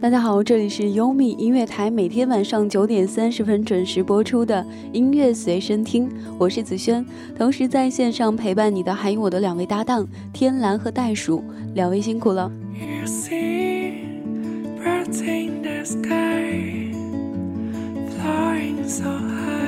大家好，这里是优米音乐台，每天晚上九点三十分准时播出的音乐随身听，我是子轩。同时在线上陪伴你的还有我的两位搭档天蓝和袋鼠，两位辛苦了。you see the sky flying so high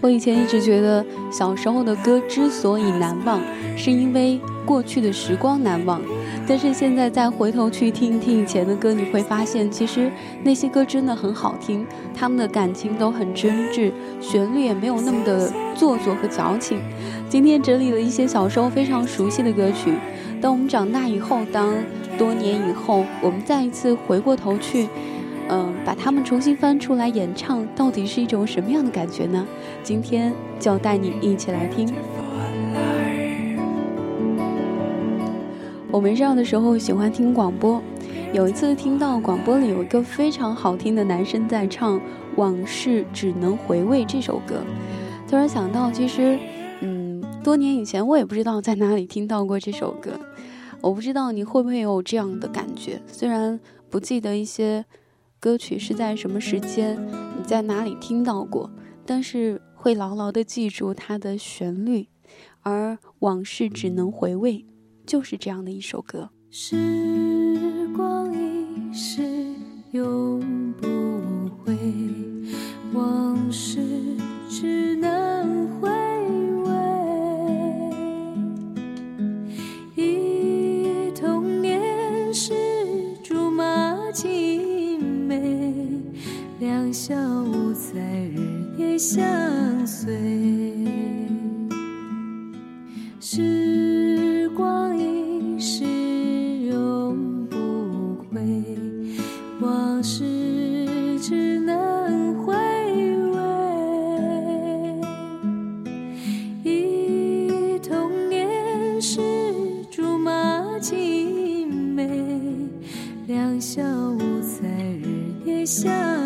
我以前一直觉得，小时候的歌之所以难忘，是因为过去的时光难忘。但是现在再回头去听听以前的歌，你会发现，其实那些歌真的很好听，他们的感情都很真挚，旋律也没有那么的做作和矫情。今天整理了一些小时候非常熟悉的歌曲，当我们长大以后，当多年以后，我们再一次回过头去。嗯，把它们重新翻出来演唱，到底是一种什么样的感觉呢？今天就带你一起来听。我没上的时候喜欢听广播，有一次听到广播里有一个非常好听的男生在唱《往事只能回味》这首歌，突然想到，其实，嗯，多年以前我也不知道在哪里听到过这首歌，我不知道你会不会有这样的感觉，虽然不记得一些。歌曲是在什么时间，你在哪里听到过？但是会牢牢的记住它的旋律，而往事只能回味，就是这样的一首歌。时光一逝永不回，往事只能回味。忆童年时竹马青梅。两小无猜，日夜相随。想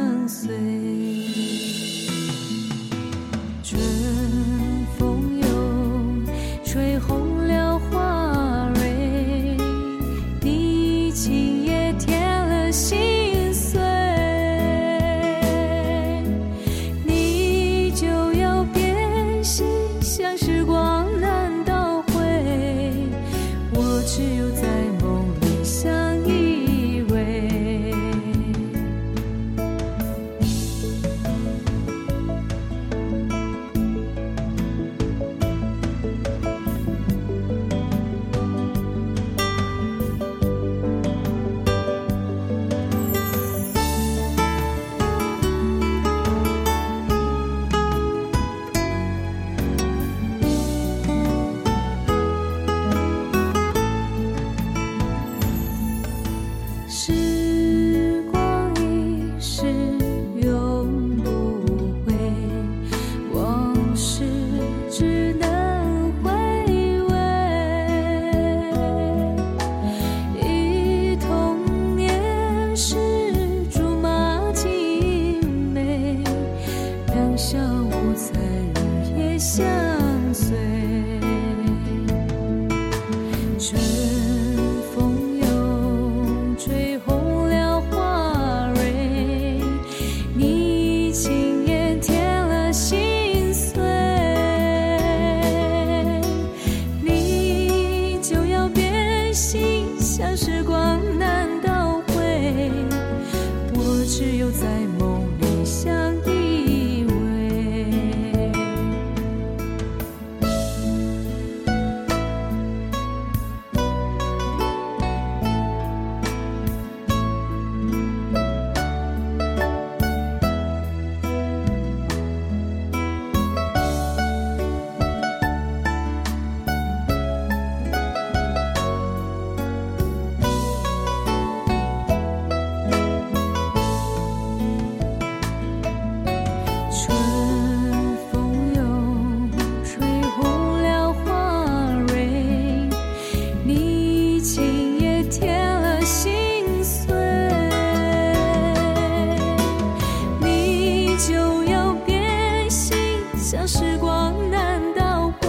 让时光难倒回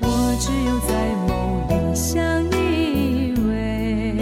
我只有在梦里相依偎。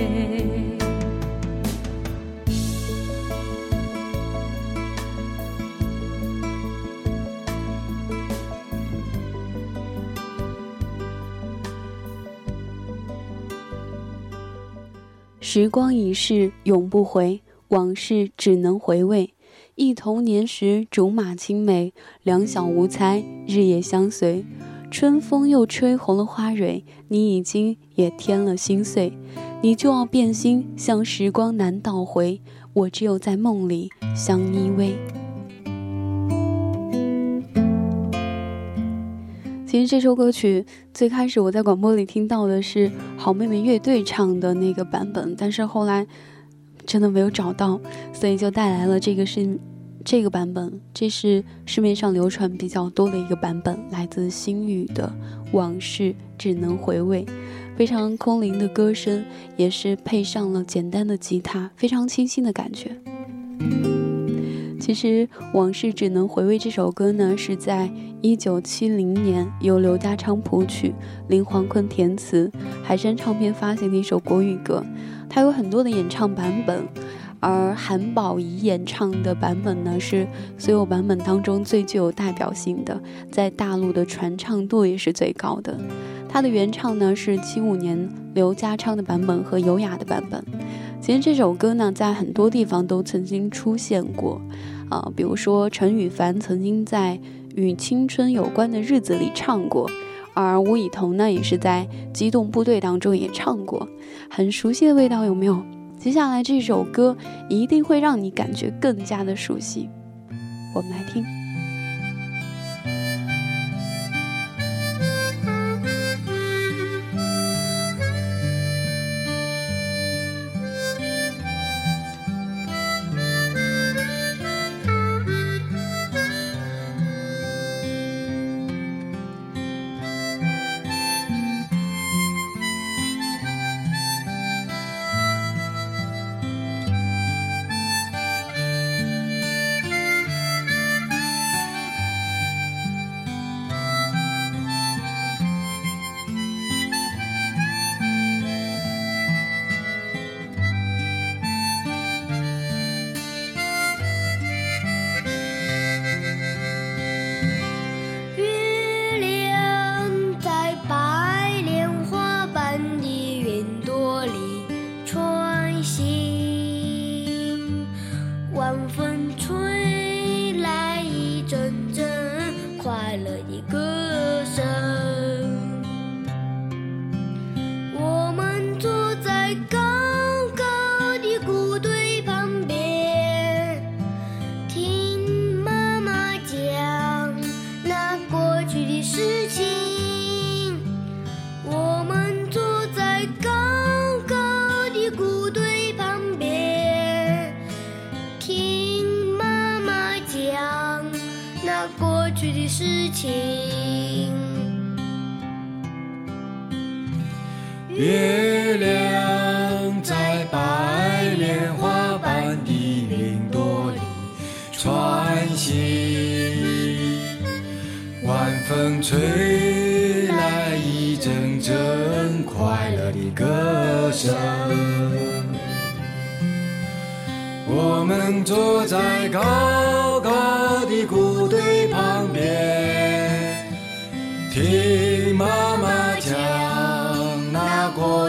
时光已逝永不回往事只能回味。忆童年时竹马青梅，两小无猜，日夜相随。春风又吹红了花蕊，你已经也添了心碎。你就要变心，像时光难倒回，我只有在梦里相依偎。其实这首歌曲最开始我在广播里听到的是好妹妹乐队唱的那个版本，但是后来真的没有找到，所以就带来了这个是这个版本。这是市面上流传比较多的一个版本，来自星宇的《往事只能回味》，非常空灵的歌声，也是配上了简单的吉他，非常清新的感觉。其实《往事只能回味》这首歌呢，是在一九七零年由刘家昌谱曲、林煌坤填词、海山唱片发行的一首国语歌。它有很多的演唱版本，而韩宝仪演唱的版本呢，是所有版本当中最具有代表性的，在大陆的传唱度也是最高的。它的原唱呢是七五年刘家昌的版本和优雅的版本。其实这首歌呢，在很多地方都曾经出现过。啊，比如说陈羽凡曾经在与青春有关的日子里唱过，而吴以彤呢也是在机动部队当中也唱过，很熟悉的味道有没有？接下来这首歌一定会让你感觉更加的熟悉，我们来听。去的事情月亮在白莲花般的云朵里穿行，晚风吹来一阵阵快乐的歌声。我们坐在高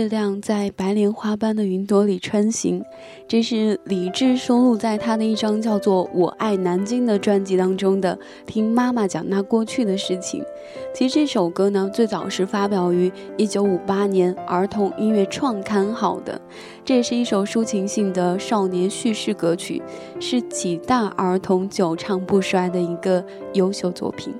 月亮在白莲花般的云朵里穿行，这是李志收录在他的一张叫做《我爱南京》的专辑当中的。听妈妈讲那过去的事情。其实这首歌呢，最早是发表于一九五八年儿童音乐创刊号的，这也是一首抒情性的少年叙事歌曲，是几大儿童久唱不衰的一个优秀作品。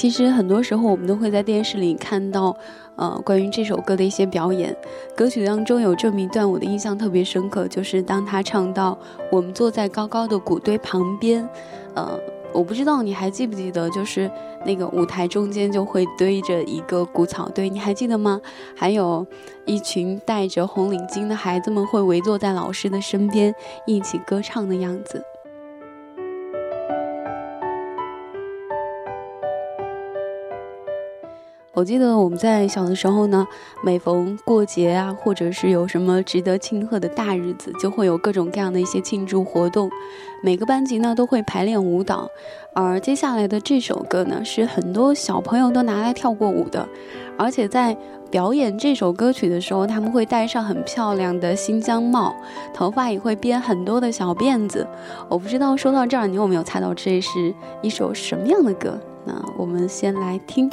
其实很多时候我们都会在电视里看到，呃，关于这首歌的一些表演。歌曲当中有这么一段我的印象特别深刻，就是当他唱到“我们坐在高高的谷堆旁边”，呃，我不知道你还记不记得，就是那个舞台中间就会堆着一个谷草堆，你还记得吗？还有一群戴着红领巾的孩子们会围坐在老师的身边一起歌唱的样子。我记得我们在小的时候呢，每逢过节啊，或者是有什么值得庆贺的大日子，就会有各种各样的一些庆祝活动。每个班级呢都会排练舞蹈，而接下来的这首歌呢，是很多小朋友都拿来跳过舞的。而且在表演这首歌曲的时候，他们会戴上很漂亮的新疆帽，头发也会编很多的小辫子。我不知道说到这儿，你有没有猜到这是一首什么样的歌？那我们先来听。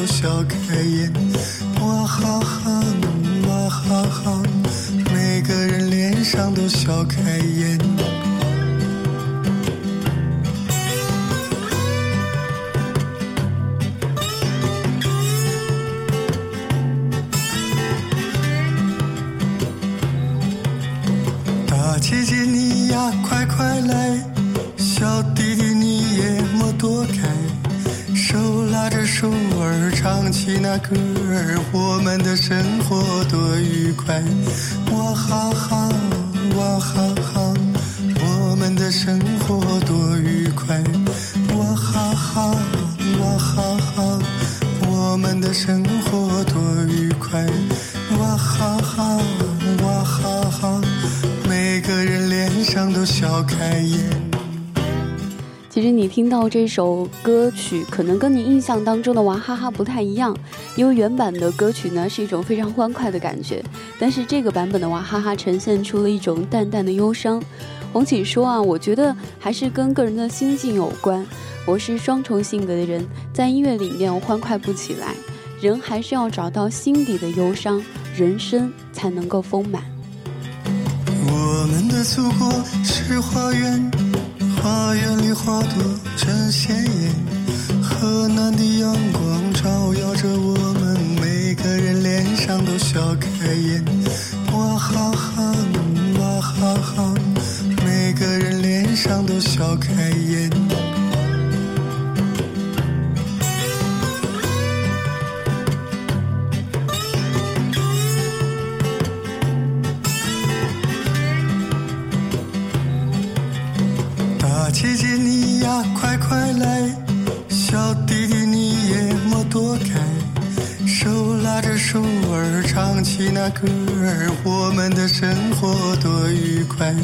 都笑开颜，哇哈哈，哇哈哈，每个人脸上都笑开颜。生活多愉快！哇哈哈，哇哈哈，我们的生活多愉快！哇哈哈，哇哈哈，我们的生活多愉快！哇哈哈，哇哈哈，每个人脸上都笑开颜。其实你听到这首歌曲，可能跟你印象当中的娃哈哈不太一样，因为原版的歌曲呢是一种非常欢快的感觉，但是这个版本的娃哈哈呈现出了一种淡淡的忧伤。红启说啊，我觉得还是跟个人的心境有关。我是双重性格的人，在音乐里面我欢快不起来，人还是要找到心底的忧伤，人生才能够丰满。我们的祖国是花园。花园里花朵真鲜艳，河南的阳光照耀着我们，每个人脸上都笑开颜。哇哈哈，哇哈哈，每个人脸上都笑开颜。的生活多愉快！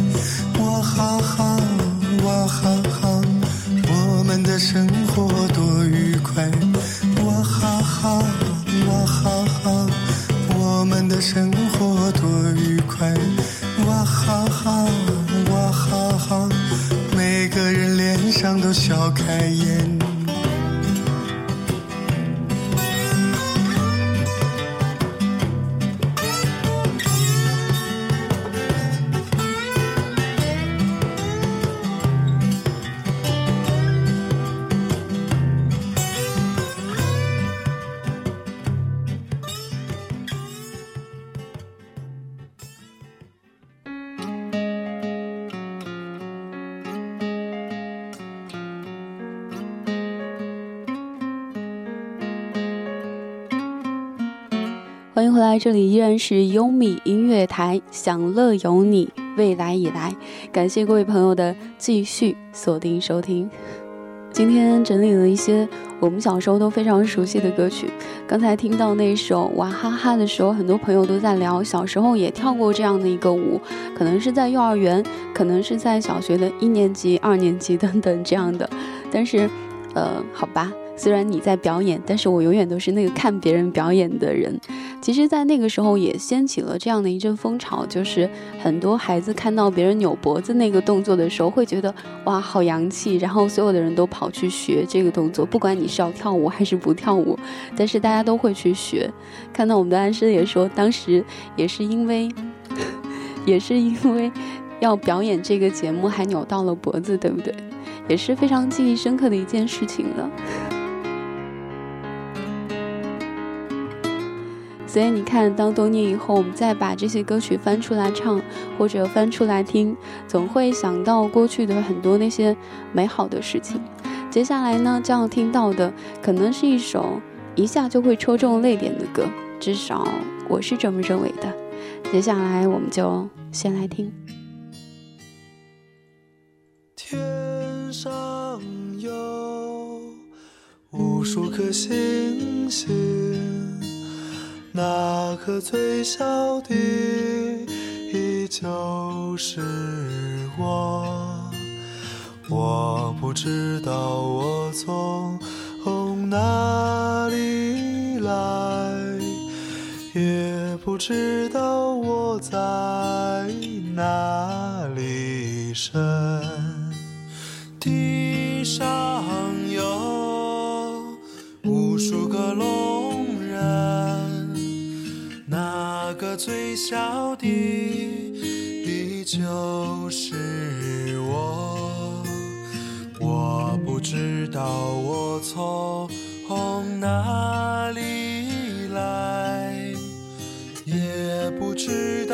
回来，这里依然是优米音乐台，享乐有你，未来已来。感谢各位朋友的继续锁定收听。今天整理了一些我们小时候都非常熟悉的歌曲。刚才听到那首娃哈哈的时候，很多朋友都在聊小时候也跳过这样的一个舞，可能是在幼儿园，可能是在小学的一年级、二年级等等这样的。但是，呃，好吧。虽然你在表演，但是我永远都是那个看别人表演的人。其实，在那个时候也掀起了这样的一阵风潮，就是很多孩子看到别人扭脖子那个动作的时候，会觉得哇，好洋气，然后所有的人都跑去学这个动作，不管你是要跳舞还是不跳舞，但是大家都会去学。看到我们的安师也说，当时也是因为，也是因为要表演这个节目，还扭到了脖子，对不对？也是非常记忆深刻的一件事情了。所以你看，当多年以后，我们再把这些歌曲翻出来唱，或者翻出来听，总会想到过去的很多那些美好的事情。接下来呢，将要听到的，可能是一首一下就会戳中泪点的歌，至少我是这么认为的。接下来，我们就先来听。天上有无数颗星星。那颗最小的，依旧是我。我不知道我从哪里来，也不知道我在哪里生。地上有无数个最小的，依旧是我。我不知道我从哪里来，也不知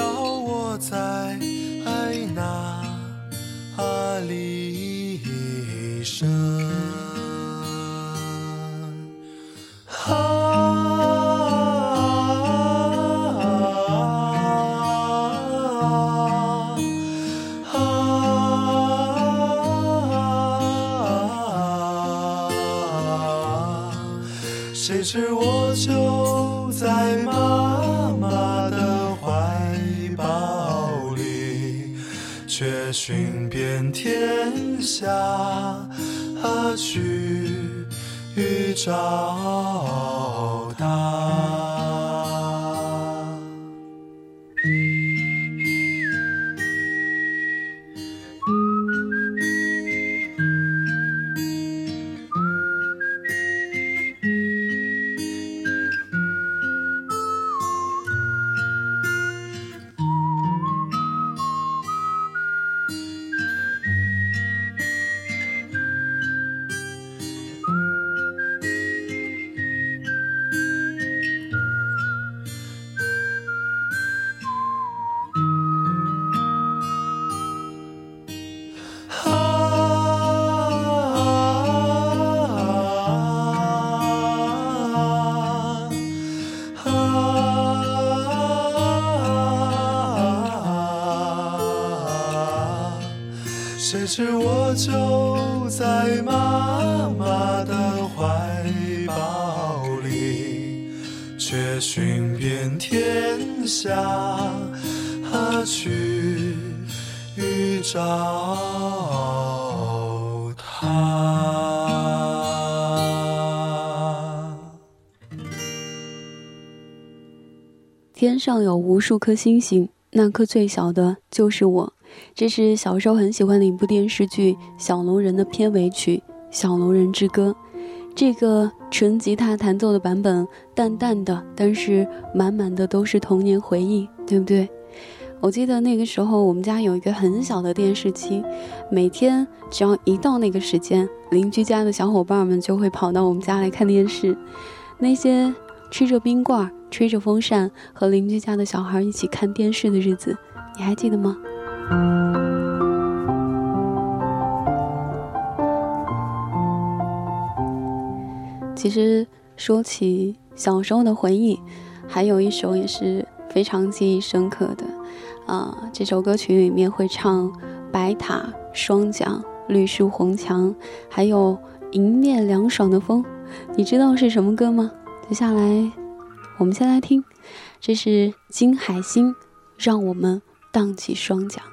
天下去找他。谁知我就在妈妈的怀抱里，却寻遍天下去找她。天上有无数颗星星，那颗最小的就是我。这是小时候很喜欢的一部电视剧《小龙人》的片尾曲《小龙人之歌》。这个纯吉他弹奏的版本，淡淡的，但是满满的都是童年回忆，对不对？我记得那个时候，我们家有一个很小的电视机，每天只要一到那个时间，邻居家的小伙伴们就会跑到我们家来看电视。那些吃着冰棍、吹着风扇，和邻居家的小孩一起看电视的日子，你还记得吗？其实说起小时候的回忆，还有一首也是非常记忆深刻的。啊，这首歌曲里面会唱白塔、双桨、绿树红墙，还有迎面凉爽的风，你知道是什么歌吗？接下来，我们先来听，这是金海心，让我们荡起双桨。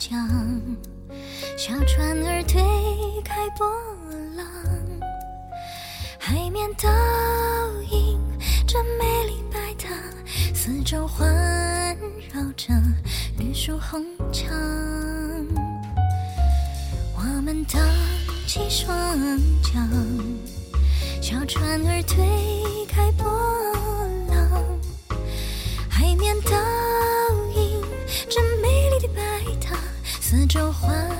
桨，小船儿推开波浪，海面倒映着美丽白塔，四周环绕着绿树红墙。我们荡起双桨，小船儿推开。四周环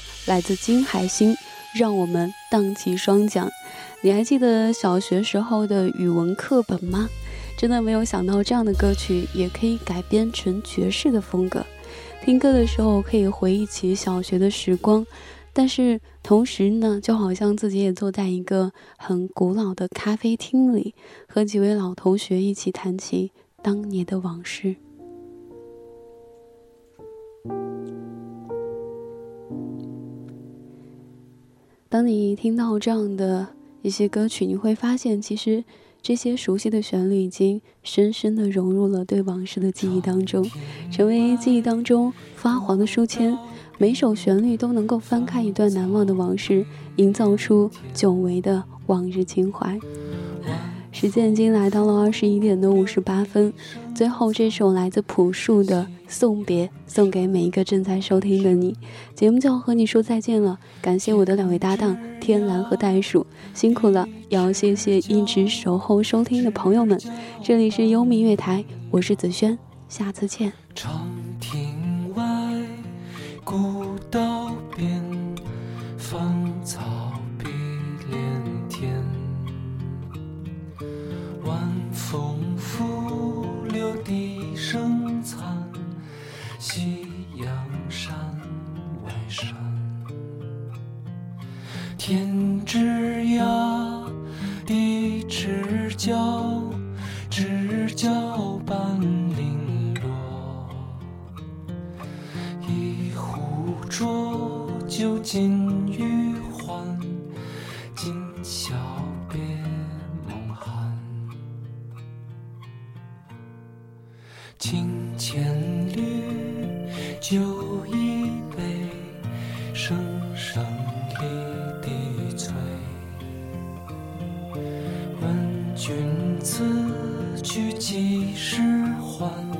来自金海心，让我们荡起双桨。你还记得小学时候的语文课本吗？真的没有想到这样的歌曲也可以改编成爵士的风格。听歌的时候可以回忆起小学的时光，但是同时呢，就好像自己也坐在一个很古老的咖啡厅里，和几位老同学一起谈起当年的往事。当你听到这样的一些歌曲，你会发现，其实这些熟悉的旋律已经深深的融入了对往事的记忆当中，成为记忆当中发黄的书签。每首旋律都能够翻开一段难忘的往事，营造出久违的往日情怀。时间已经来到了二十一点的五十八分，最后这首来自朴树的送别，送给每一个正在收听的你。节目就要和你说再见了，感谢我的两位搭档天蓝和袋鼠，辛苦了，也要谢谢一直守候收听的朋友们。这里是优米月台，我是子轩，下次见。长亭外，古道君此去几时还？